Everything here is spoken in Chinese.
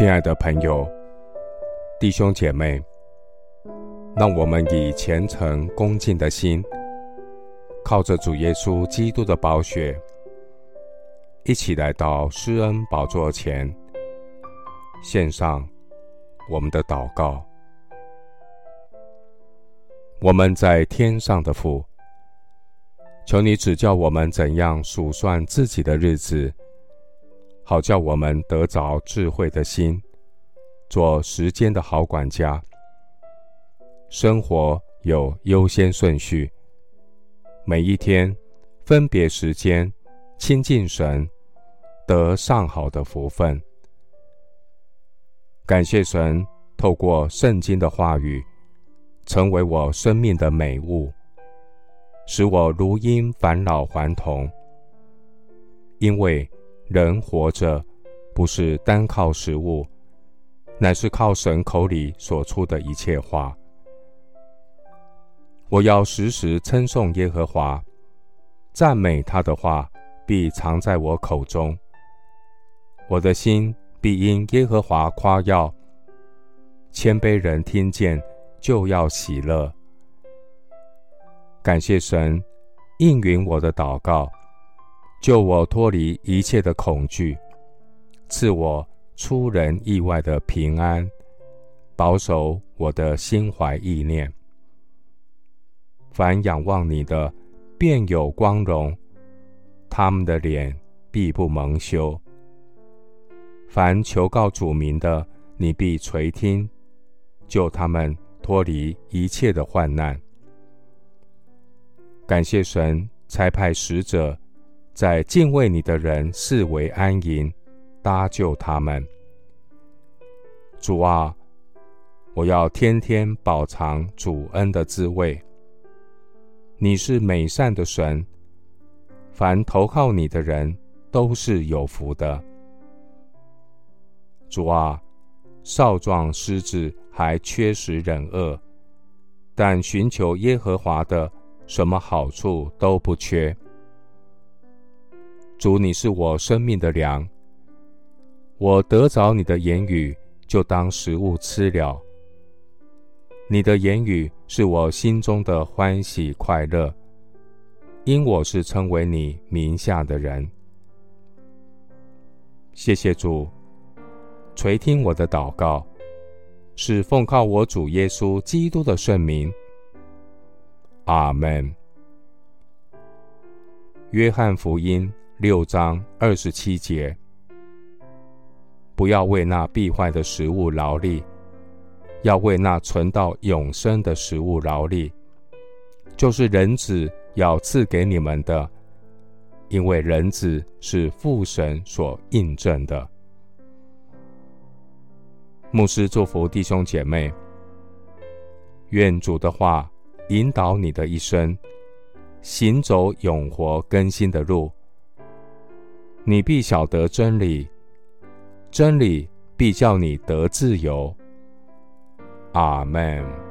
亲爱的朋友、弟兄姐妹，让我们以虔诚恭敬的心，靠着主耶稣基督的宝血，一起来到施恩宝座前，献上我们的祷告。我们在天上的父，求你指教我们怎样数算自己的日子。好叫我们得着智慧的心，做时间的好管家。生活有优先顺序，每一天分别时间亲近神，得上好的福分。感谢神透过圣经的话语，成为我生命的美物，使我如因返老还童。因为。人活着，不是单靠食物，乃是靠神口里所出的一切话。我要时时称颂耶和华，赞美他的话必藏在我口中。我的心必因耶和华夸耀，谦卑人听见就要喜乐。感谢神应允我的祷告。救我脱离一切的恐惧，赐我出人意外的平安，保守我的心怀意念。凡仰望你的，便有光荣；他们的脸必不蒙羞。凡求告主名的，你必垂听，救他们脱离一切的患难。感谢神差派使者。在敬畏你的人视为安营，搭救他们。主啊，我要天天饱尝主恩的滋味。你是美善的神，凡投靠你的人都是有福的。主啊，少壮狮子还缺食忍饿，但寻求耶和华的，什么好处都不缺。主，你是我生命的粮，我得着你的言语，就当食物吃了。你的言语是我心中的欢喜快乐，因我是称为你名下的人。谢谢主，垂听我的祷告，是奉靠我主耶稣基督的圣名。阿门。约翰福音。六章二十七节，不要为那必坏的食物劳力，要为那存到永生的食物劳力，就是人子要赐给你们的，因为人子是父神所印证的。牧师祝福弟兄姐妹，愿主的话引导你的一生，行走永活更新的路。你必晓得真理，真理必叫你得自由。阿门。